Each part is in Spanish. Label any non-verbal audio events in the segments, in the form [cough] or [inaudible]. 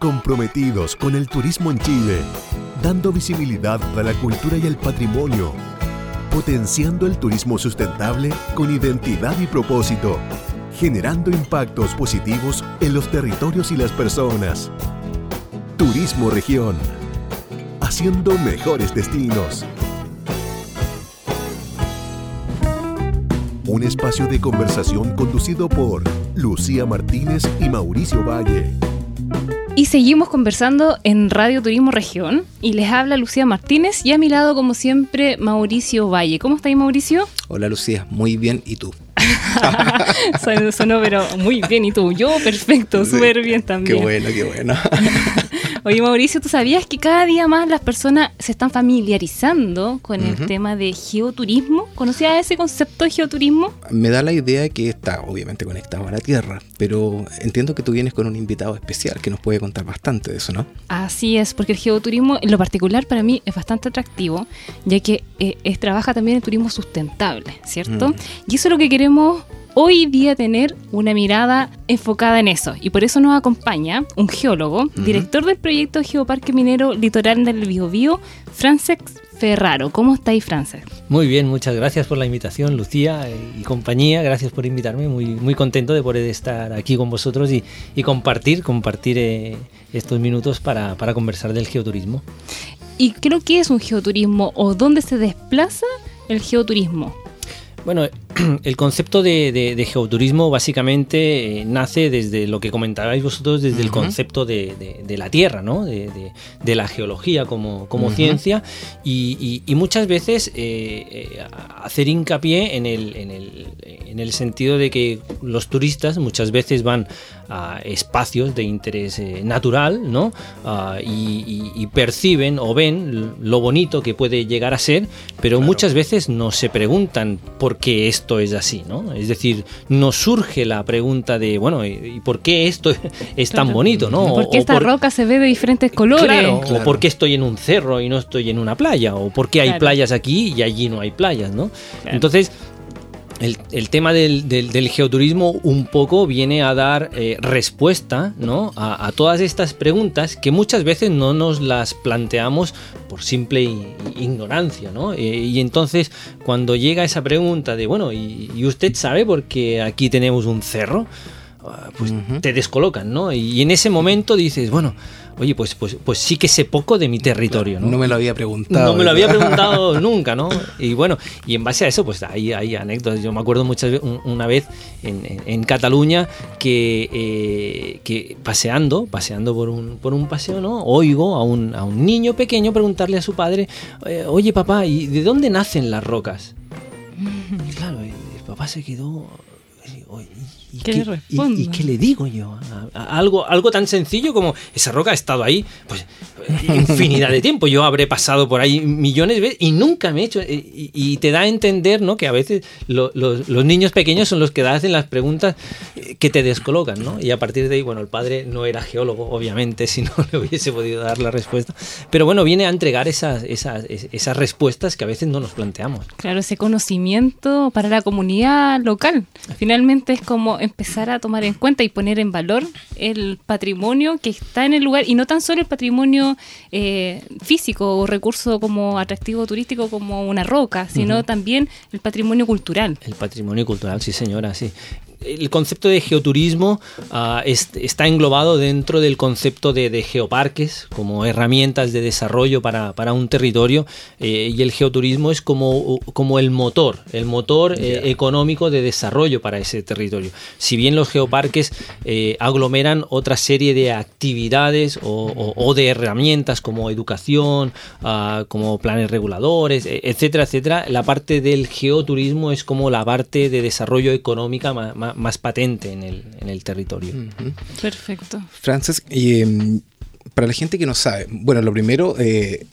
comprometidos con el turismo en Chile, dando visibilidad a la cultura y el patrimonio, potenciando el turismo sustentable con identidad y propósito, generando impactos positivos en los territorios y las personas. Turismo Región, haciendo mejores destinos. Un espacio de conversación conducido por Lucía Martínez y Mauricio Valle. Y seguimos conversando en Radio Turismo Región y les habla Lucía Martínez y a mi lado como siempre Mauricio Valle. ¿Cómo estáis Mauricio? Hola Lucía, muy bien, ¿y tú? [laughs] Sonó, pero muy bien, ¿y tú? Yo perfecto, súper bien también. Qué bueno, qué bueno. [laughs] Oye, Mauricio, ¿tú sabías que cada día más las personas se están familiarizando con el tema de geoturismo? ¿Conocías ese concepto de geoturismo? Me da la idea de que está obviamente conectado a la Tierra, pero entiendo que tú vienes con un invitado especial que nos puede contar bastante de eso, ¿no? Así es, porque el geoturismo en lo particular para mí es bastante atractivo, ya que eh, trabaja también en turismo sustentable, ¿cierto? Y eso es lo que queremos hoy día tener una mirada enfocada en eso. Y por eso nos acompaña un geólogo, director del proyecto Geoparque Minero Litoral del Biobío, Francesc Ferraro. ¿Cómo estáis, Francesc? Muy bien, muchas gracias por la invitación, Lucía y compañía. Gracias por invitarme. Muy, muy contento de poder estar aquí con vosotros y, compartir, compartir eh, estos minutos para, para conversar del geoturismo. ¿Y creo que es un geoturismo o dónde se desplaza el geoturismo? Bueno, [clears throat] el concepto de, geoturismo básicamente eh, nace desde lo que comentabais vosotros, desde el concepto de, la Tierra, ¿no? de, la geología como, ciencia y, muchas veces eh, eh, hacer hincapié en el, en el, sentido de que los turistas muchas veces van a espacios de interés natural ¿no? Ah, y, perciben o ven lo bonito que puede llegar a ser, pero muchas veces no se preguntan por qué esto es así, ¿no? Es decir, nos surge la pregunta de, bueno, ¿y por qué esto es tan bonito, no? ¿Por qué esta roca se ve de diferentes colores? O por qué estoy en un cerro y no estoy en una playa, o por qué hay playas aquí y allí no hay playas, ¿no? Entonces, el, tema del, geoturismo un poco viene a dar eh, respuesta ¿no? a, todas estas preguntas que muchas veces no nos las planteamos por simple ignorancia. ¿no? Eh, y entonces cuando llega esa pregunta de, bueno, ¿y, y usted sabe por qué aquí tenemos un cerro? Ah, pues te descolocan, ¿no? Y en ese momento dices, bueno, oye, pues, pues, pues sí que sé poco de mi territorio, ¿no? No me lo había preguntado. No me lo había preguntado [laughs] nunca, ¿no? Y bueno, y en base a eso, pues hay, hay anécdotas. Yo me acuerdo muchas veces, una vez en, Cataluña, que, eh, que paseando, paseando por un, por un paseo, ¿no? Oigo a un, a un niño pequeño preguntarle a su padre, eh, oye papá, ¿y de dónde nacen las rocas? Y [laughs] claro, el papá se quedó ¿Y qué, y, qué, le digo yo? algo, algo tan sencillo como esa roca ha estado ahí, pues infinidad de tiempo. Yo habré pasado por ahí millones de veces y nunca me he hecho. Eh, y, te da a entender ¿no? que a veces los, niños pequeños son los que hacen las preguntas eh, que te descolocan. ¿no? Y a partir de ahí, bueno, el padre no era geólogo, obviamente, [laughs] si no le hubiese podido dar la respuesta. Pero bueno, viene a entregar esas, esas, esas respuestas que a veces no nos planteamos. Claro, ese conocimiento para la comunidad local. Finalmente es como empezar a tomar en cuenta y poner en valor el patrimonio que está en el lugar y no tan solo el patrimonio eh, físico o recurso como atractivo turístico como una roca, sino también el patrimonio cultural. El patrimonio cultural, sí señora, sí el concepto de geoturismo ah, está englobado dentro del concepto de, geoparques como herramientas de desarrollo para, un territorio eh, y el geoturismo es como, como el motor, el motor eh, económico de desarrollo para ese territorio. Si bien los geoparques eh, aglomeran otra serie de actividades o, de herramientas como educación, ah, como planes reguladores, e, etcétera, etcétera, la parte del geoturismo es como la parte de desarrollo económica más más, patente en el, en el territorio. Perfecto. Francis, y, em, para la gente que no sabe, bueno, lo primero, eh,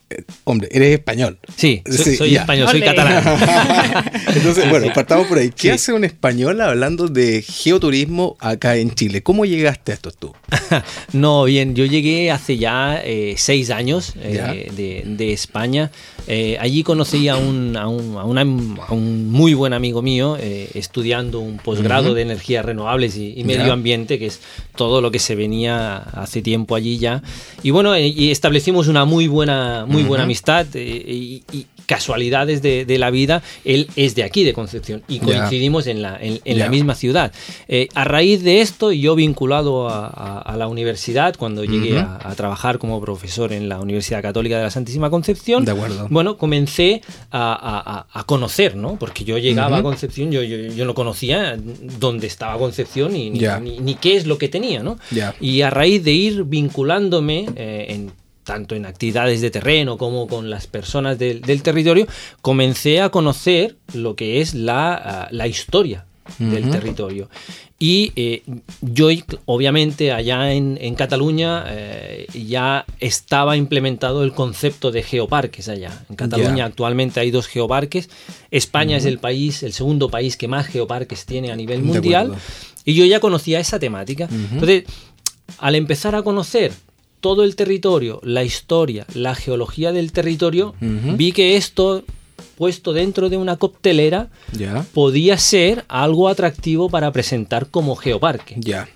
hombre, eres español. Sí, soy, Sí, soy español, soy catalán. [laughs] Entonces, bueno, partamos por ahí. ¿Qué Sí. hace un español hablando de geoturismo acá en Chile? ¿Cómo llegaste a esto tú? [laughs] No, bien, yo llegué hace ya eh, seis años eh, de, de España. Eh, allí conocí a un, a, un, a una- a un muy buen amigo mío eh, estudiando un posgrado Ujú. de energías renovables y, y medio Ya. ambiente, que es todo lo que se venía hace tiempo allí ya. Y bueno, y establecimos una muy buena, muy buena amistad eh, y, y casualidades de, de la vida. Él es de aquí, de Concepción, y coincidimos en la, en, en Ya. la misma ciudad. Eh, a raíz de esto, yo vinculado a, a- a la universidad, cuando llegué Ujú. a, a trabajar como profesor en la Universidad Católica de la Santísima Concepción, De acuerdo. bueno, comencé a, conocer, ¿no? Porque yo llegaba Ujú. a Concepción, yo, yo, yo no conocía dónde estaba Concepción ni, ni, Ya. ni- ni qué es lo que tenía, ¿no? Y a raíz de ir vinculándome eh, en tanto en actividades de terreno como con las personas del, del territorio, comencé a conocer lo que es la, ah, la historia del Ujú. territorio. Y eh, yo, obviamente, allá en, en Cataluña eh, ya estaba implementado el concepto de geoparques allá. En Cataluña Ya. actualmente hay dos geoparques. España es el país, el segundo país que más geoparques tiene a nivel mundial. Y yo ya conocía esa temática. Entonces, al empezar a conocer todo el territorio, la historia, la geología del territorio, vi que esto, puesto dentro de una coctelera, podía ser algo atractivo para presentar como geoparque. Ya.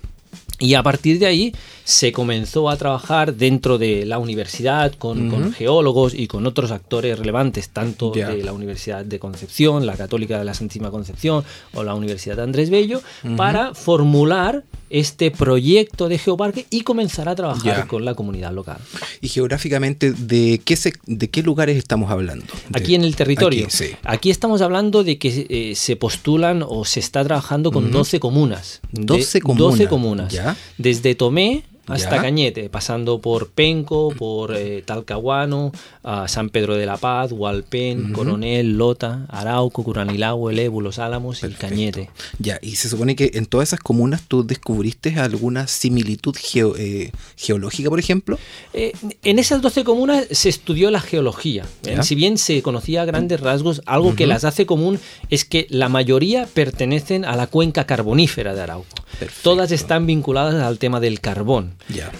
Y a partir de ahí se comenzó a trabajar dentro de la universidad con, geólogos y con otros actores relevantes, tanto de la Universidad de Concepción, la Católica de la Santísima Concepción o la Universidad de Andrés Bello, para formular este proyecto de geoparque y comenzar a trabajar Ya. con la comunidad local. Y geográficamente, ¿de qué, se- de qué lugares estamos hablando? De- Aquí en el territorio. Aquí, sí. Aquí estamos hablando de que eh, se postulan o se está trabajando con Ujú. 12 comunas. De- 12 comunas, 12 comunas. ya. Desde Tomé hasta Ya. Cañete, pasando por Penco, por eh, Talcahuano, a San Pedro de la Paz, Hualpén, Ujú. Coronel, Lota, Arauco, Curanilagüe, El Ebu, Los Álamos y Perfecto. Cañete. Ya, y se supone que en todas esas comunas tú descubriste alguna similitud geo- eh, geológica, por ejemplo. Eh, en esas 12 comunas se estudió la geología. Eh. Si bien se conocía a grandes rasgos, algo que Ujú. las hace común es que la mayoría pertenecen a la cuenca carbonífera de Arauco. Perfecto. Todas están vinculadas al tema del carbón.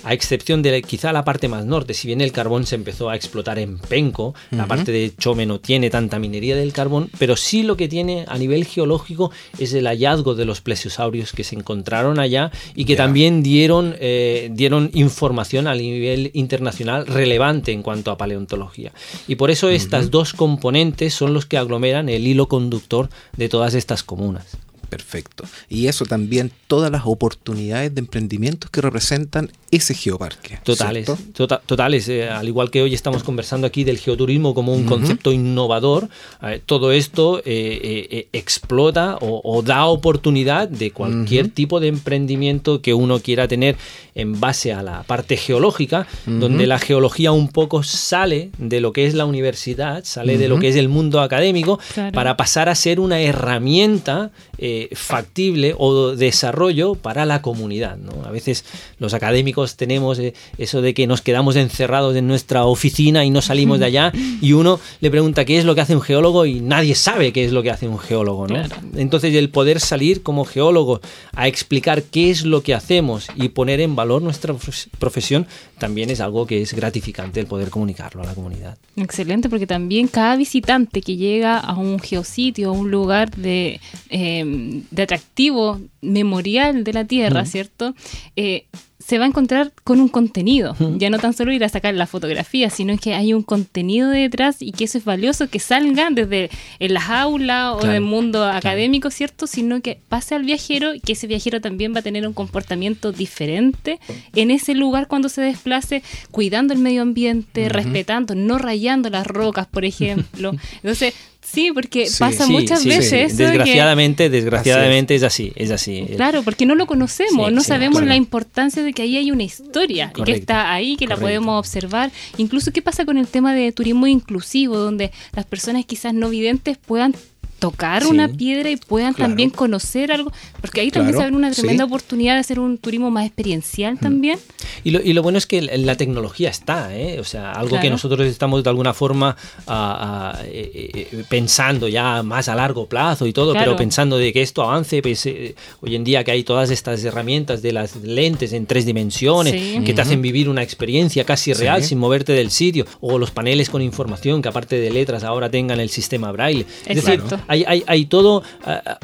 A excepción de quizá la parte más norte, si bien el carbón se empezó a explotar en Penco, la parte de Chome no tiene tanta minería del carbón, pero sí lo que tiene a nivel geológico es el hallazgo de los plesiosaurios que se encontraron allá y que también dieron, eh, dieron información a nivel internacional relevante en cuanto a paleontología. Y por eso estas dos componentes son los que aglomeran el hilo conductor de todas estas comunas. Perfecto. Y eso también, todas las oportunidades de emprendimientos que representan ese geoparque. Totales, tota- totales. eh, al igual que hoy estamos conversando aquí del geoturismo como un concepto innovador, eh, todo esto eh, explota o, o da oportunidad de cualquier tipo de emprendimiento que uno quiera tener en base a la parte geológica, donde la geología un poco sale de lo que es la universidad, sale de lo que es el mundo académico, Claro. para pasar a ser una herramienta eh, factible o desarrollo para la comunidad. ¿no? A veces los académicos tenemos eh, eso de que nos quedamos encerrados en nuestra oficina y no salimos de allá y uno le pregunta qué es lo que hace un geólogo y nadie sabe qué es lo que hace un geólogo. ¿no? Claro. Entonces el poder salir como geólogo a explicar qué es lo que hacemos y poner en valor nuestra profes- profesión también es algo que es gratificante el poder comunicarlo a la comunidad. Excelente, porque también cada visitante que llega a un geositio, a un lugar de, eh, de atractivo memorial de la Tierra, ¿cierto? Eh, se va a encontrar con un contenido. Ya no tan solo ir a sacar la fotografía, sino que hay un contenido detrás y que eso es valioso, que salgan desde en las aulas o Claro, del mundo académico, ¿cierto? Sino que pase al viajero y que ese viajero también va a tener un comportamiento diferente en ese lugar cuando se desplace, cuidando el medio ambiente, respetando, no rayando las rocas, por ejemplo. [laughs] Entonces, sí, porque Sí, pasa Sí, muchas sí, veces eso que- Desgraciadamente, desgraciadamente es así, es así. Claro, porque no lo conocemos, Sí, no sí, sabemos claro. la importancia de que ahí hay una historia y que está ahí, que la podemos observar. Incluso, ¿qué pasa con el tema de turismo inclusivo, donde las personas quizás no videntes puedan tocar Sí. una piedra y puedan Claro. también conocer algo, porque ahí también Claro, se abre una tremenda sí. Mm. oportunidad de hacer un turismo más experiencial también. Y lo, y lo bueno es que la tecnología está, ¿eh? o sea, algo que nosotros estamos de alguna forma ah, eh, eh, pensando ya más a largo plazo y todo, Claro. pero pensando de que esto avance, pues, eh, hoy en día que hay todas estas herramientas de las lentes en tres dimensiones Sí. que te hacen vivir una experiencia casi real Sí. sin moverte del sitio, o los paneles con información que aparte de letras ahora tengan el sistema braille. Es decir, Exacto. Hay, hay, hay todo,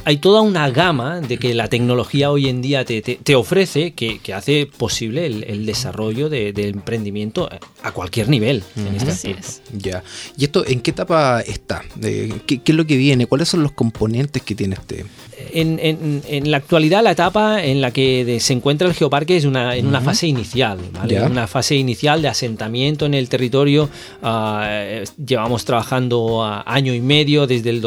hay toda una gama de que la tecnología hoy en día te, te- te ofrece que, que hace posible el, el desarrollo de, de emprendimiento a cualquier nivel. en este Así es. Ya. ¿Y esto en qué etapa está? Eh, ¿qué, qué es lo que viene? ¿Cuáles son los componentes que tiene este? En, en- en la actualidad, la etapa en la que de- se encuentra el geoparque es una, en una fase inicial, ¿vale? Una fase inicial de asentamiento en el territorio. eh, llevamos trabajando año y medio, desde el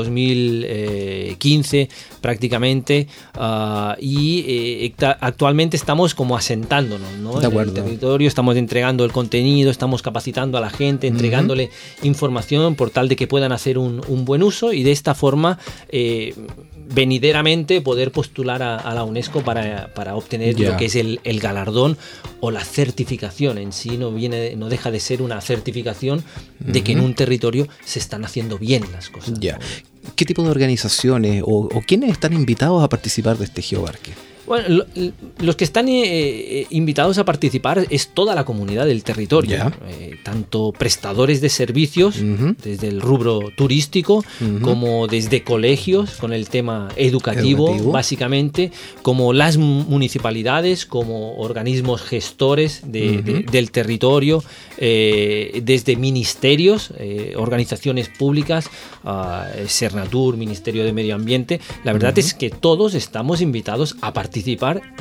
2015 prácticamente, ah, y eh, actualmente estamos como asentándonos ¿no? De en el territorio, estamos entregando el contenido, estamos capacitando a la gente, entregándole información por tal de que puedan hacer un, un buen uso y de esta forma eh, venideramente poder postular a, a la UNESCO para, para obtener lo que es el, el galardón o la certificación. En sí no viene no deja de ser una certificación de que en un territorio se están haciendo bien las cosas. ¿Qué tipo de organizaciones o, o quiénes están invitados a participar de este geoparque? Bueno, lo- los que están eh, eh, invitados a participar es toda la comunidad del territorio. Eh, tanto prestadores de servicios, desde el rubro turístico, como desde colegios, con el tema educativo, Educativo. básicamente, como las mu- municipalidades, como organismos gestores de- del territorio, eh, desde ministerios, organizaciones públicas, Sernatur, Ministerio de Medio Ambiente. La verdad es que todos estamos invitados a participar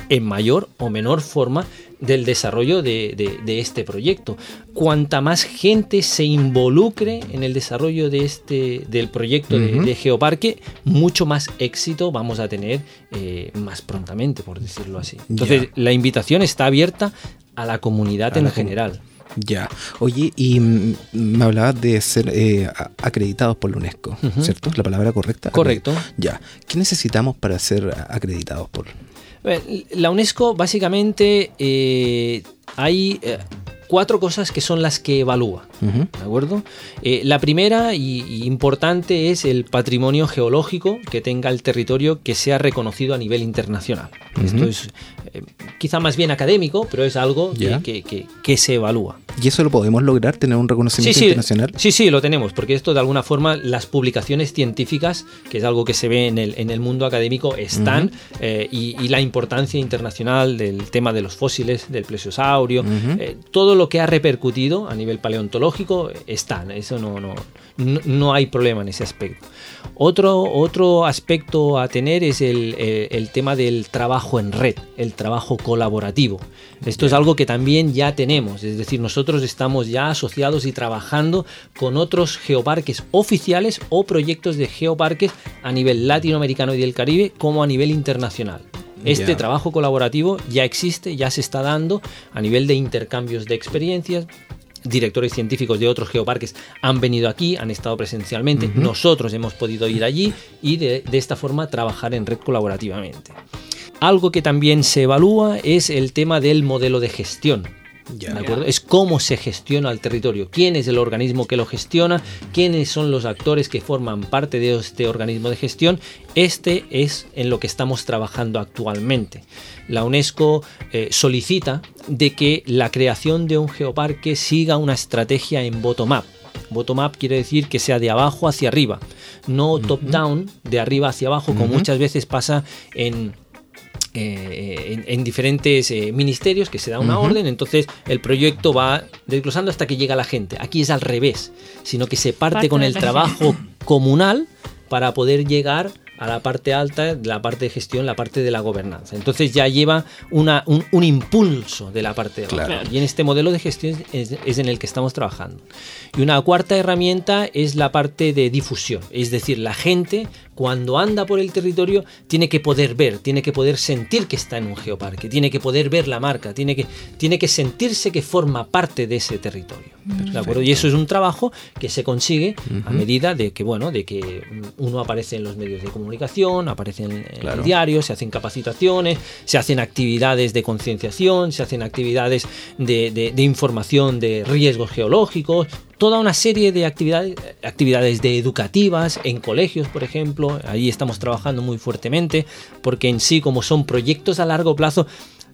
en mayor o menor forma del desarrollo de, de- de este proyecto. Cuanta más gente se involucre en el desarrollo de este, del proyecto de- Geoparque, mucho más éxito vamos a tener eh, más prontamente, por decirlo así. Entonces, la invitación está abierta a la comunidad A en la general. Ya. Oye, y mm, me hablabas de ser eh, acreditados por la UNESCO, Ujú. ¿cierto? ¿Es la palabra correcta? Correcto. Ya. ¿Qué necesitamos para ser acreditados por? Bueno, La UNESCO básicamente eh, hay eh, cuatro cosas que son las que evalúa. Ujú. ¿De acuerdo? Eh, la primera y, y importante es el patrimonio geológico que tenga el territorio que sea reconocido a nivel internacional. Esto Ujú. es eh, quizá más bien académico, pero es algo que- Ya. que- que- que se evalúa. ¿Y eso lo podemos lograr, tener un reconocimiento internacional? Sí, sí, lo tenemos, porque esto de alguna forma, las publicaciones científicas, que es algo que se ve en el, en el mundo académico, están, eh, y, y la importancia internacional del tema de los fósiles, del plesiosaurio, eh, todo lo que ha repercutido a nivel paleontológico está, eso no, no, no, no hay problema en ese aspecto. Otro, otro aspecto a tener es el, el tema del trabajo en red, el trabajo colaborativo. Esto es algo que también ya tenemos, es decir, nosotros estamos ya asociados y trabajando con otros geoparques oficiales o proyectos de geoparques a nivel latinoamericano y del Caribe como a nivel internacional. Este trabajo colaborativo ya existe, ya se está dando a nivel de intercambios de experiencias. Directores científicos de otros geoparques han venido aquí, han estado presencialmente, nosotros hemos podido ir allí y de, de esta forma trabajar en red colaborativamente. Algo que también se evalúa es el tema del modelo de gestión. Ya. ¿De acuerdo? Es cómo se gestiona el territorio, quién es el organismo que lo gestiona, quiénes son los actores que forman parte de este organismo de gestión. Este es en lo que estamos trabajando actualmente. La UNESCO eh, solicita de que la creación de un geoparque siga una estrategia en bottom-up. Bottom-up quiere decir que sea de abajo hacia arriba, no top-down, de arriba hacia abajo, como muchas veces pasa en, eh, en, en diferentes eh, ministerios que se da una orden, entonces el proyecto va desglosando hasta que llega la gente. Aquí es al revés, sino que se parte, Parte con el trabajo [laughs] comunal para poder llegar a la parte alta, la parte de gestión, la parte de la gobernanza. Entonces ya lleva una, un, impulso de la parte de claro. Y en este modelo de gestión es, es, en el que estamos trabajando. Y una cuarta herramienta es la parte de difusión, es decir, la gente cuando anda por el territorio tiene que poder ver, tiene que poder sentir que está en un geoparque, tiene que poder ver la marca, tiene que, tiene que sentirse que forma parte de ese territorio. ¿de acuerdo? Y eso es un trabajo que se consigue a medida de que, bueno, de que uno aparece en los medios de comunicación, aparece en, en el diario, se hacen capacitaciones, se hacen actividades de concienciación, se hacen actividades de, de, de información de riesgos geológicos, toda una serie de actividades, actividades de educativas en colegios, por ejemplo. Ahí estamos trabajando muy fuertemente porque en sí, como son proyectos a largo plazo,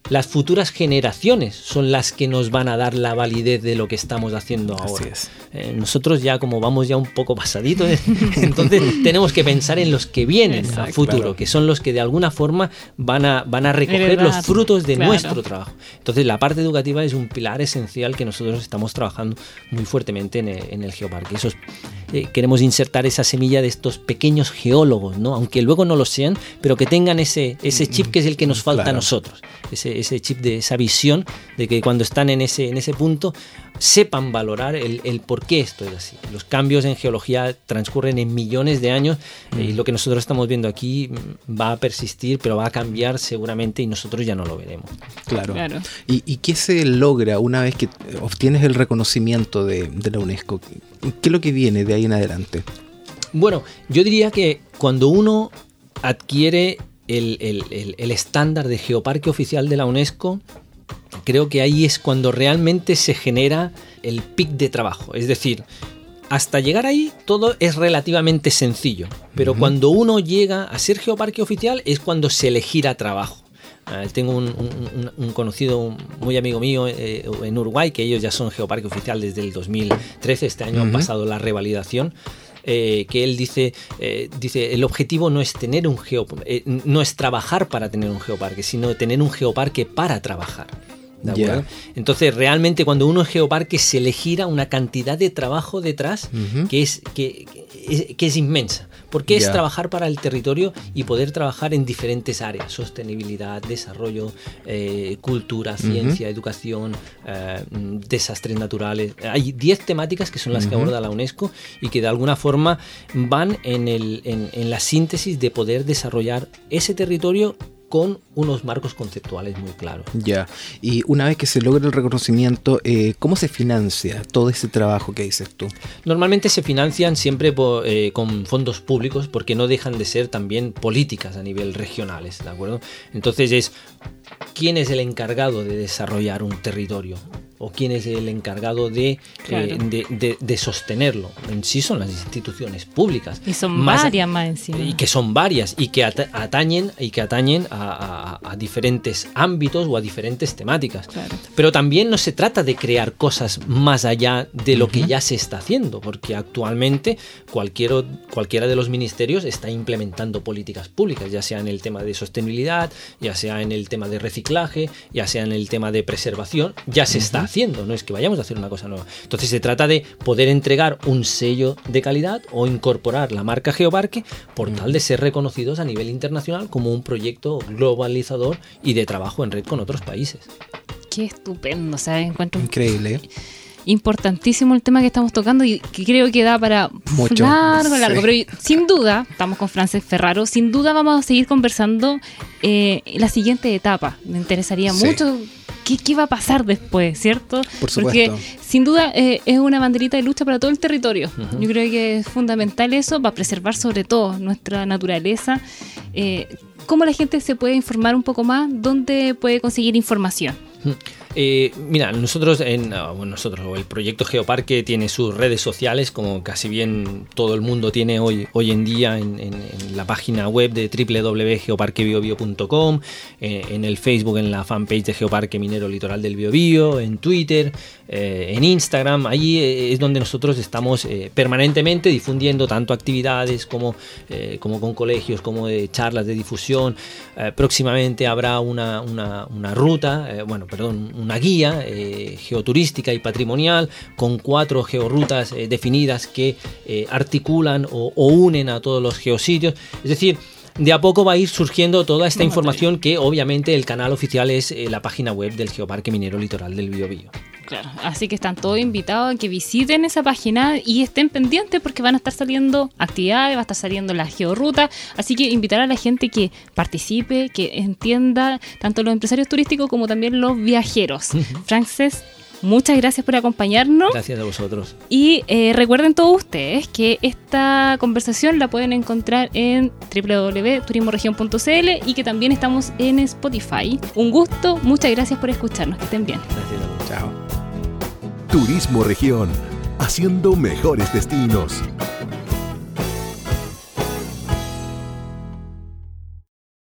las futuras generaciones son las que nos van a dar la validez de lo que estamos haciendo ahora. Eh, nosotros ya como vamos ya un poco pasaditos, ¿eh? [laughs] entonces tenemos que pensar en los que vienen Exacto, a futuro, claro. que son los que de alguna forma van a, van a recoger los frutos de claro. nuestro trabajo. Entonces la parte educativa es un pilar esencial que nosotros estamos trabajando muy fuertemente en el, en el geoparque. Eso es, eh, queremos insertar esa semilla de estos pequeños geólogos, ¿no? aunque luego no lo sean, pero que tengan ese, ese chip que es el que nos falta claro. a nosotros, ese, ese, chip de esa visión de que cuando están en ese, en ese punto sepan valorar el, el, por qué esto es así. Los cambios en geología transcurren en millones de años mm. y lo que nosotros estamos viendo aquí va a persistir, pero va a cambiar seguramente y nosotros ya no lo veremos. Claro. claro. ¿Y, ¿Y, qué se logra una vez que obtienes el reconocimiento de, de la UNESCO? ¿Qué es lo que viene de ahí en adelante? Bueno, yo diría que cuando uno adquiere el, el, el, el estándar de geoparque oficial de la UNESCO, creo que ahí es cuando realmente se genera el pic de trabajo. Es decir, hasta llegar ahí todo es relativamente sencillo, pero uh -huh. cuando uno llega a ser geoparque oficial es cuando se le gira trabajo. Uh, tengo un, un, un, conocido muy amigo mío eh, en Uruguay, que ellos ya son geoparque oficial desde el 2013, este año uh -huh. han pasado la revalidación. Eh, que él dice, eh, dice, el objetivo no es tener un geoparque, no es trabajar para tener un geoparque, sino tener un geoparque para trabajar. Yeah. Entonces, realmente cuando uno es geoparque se le gira una cantidad de trabajo detrás uh -huh. que, es, que, que, que, es, inmensa. Porque yeah. es trabajar para el territorio y poder trabajar en diferentes áreas, sostenibilidad, desarrollo, eh, cultura, ciencia, uh -huh. educación, eh, desastres naturales. Hay 10 temáticas que son las uh -huh. que aborda la UNESCO y que de alguna forma van en, el, en, en la síntesis de poder desarrollar ese territorio con unos marcos conceptuales muy claros. Ya, y una vez que se logra el reconocimiento, eh, ¿cómo se financia todo ese trabajo que dices tú? Normalmente se financian siempre por, eh, con fondos públicos porque no dejan de ser también políticas a nivel regionales, ¿de acuerdo? Entonces es, ¿quién es el encargado de desarrollar un territorio? O quién es el encargado de, claro. eh, de, de, de, sostenerlo. En sí son las instituciones públicas. Y son más, varias más encima. Y que son varias y que atañen, y que atañen a, a, a diferentes ámbitos o a diferentes temáticas. Claro. Pero también no se trata de crear cosas más allá de lo uh -huh. que ya se está haciendo, porque actualmente cualquier, cualquiera de los ministerios está implementando políticas públicas, ya sea en el tema de sostenibilidad, ya sea en el tema de reciclaje, ya sea en el tema de preservación, ya se uh -huh. está haciendo, no es que vayamos a hacer una cosa nueva. Entonces se trata de poder entregar un sello de calidad o incorporar la marca Geoparque por tal de ser reconocidos a nivel internacional como un proyecto globalizador y de trabajo en red con otros países. Qué estupendo, ¿sabes? Encuentro increíble. Importantísimo el tema que estamos tocando y que creo que da para Mucho. largo, largo. Sí. Pero sin duda, estamos con Frances Ferraro, sin duda vamos a seguir conversando eh, la siguiente etapa. Me interesaría sí. mucho ¿Qué, ¿qué, va a pasar después, ¿cierto? Por Porque sin duda eh, es una banderita de lucha para todo el territorio. Uh -huh. Yo creo que es fundamental eso para preservar sobre todo nuestra naturaleza. Eh, ¿Cómo la gente se puede informar un poco más? ¿Dónde puede conseguir información? Eh, mira, nosotros, en, ah, nosotros, el proyecto Geoparque tiene sus redes sociales, como casi bien todo el mundo tiene hoy, hoy en día en, la página web de www.geoparquebiobio.com, eh, en el Facebook, en la fanpage de Geoparque Minero Litoral del Biobío, en Twitter, eh, en Instagram. Allí es donde nosotros estamos permanentemente difundiendo tanto actividades como, como con colegios, como de charlas de difusión. próximamente habrá una, una, una ruta, bueno, perdón, una guía eh, geoturística y patrimonial con cuatro georrutas eh, definidas que eh, articulan o, o, unen a todos los geositios. Es decir, de a poco va a ir surgiendo toda esta información que obviamente el canal oficial es eh, la página web del Geoparque Minero Litoral del Biobío. Claro, así que están todos invitados a que visiten esa página y estén pendientes porque van a estar saliendo actividades, va a estar saliendo la georruta, así que invitar a la gente que participe, que entienda tanto los empresarios turísticos como también los viajeros. [laughs] Frances, Muchas gracias por acompañarnos. Gracias a vosotros. Y eh, recuerden todos ustedes que esta conversación la pueden encontrar en www.turismoregion.cl y que también estamos en Spotify. Un gusto, muchas gracias por escucharnos. Que estén bien. Gracias Chao. Turismo Región, haciendo mejores destinos.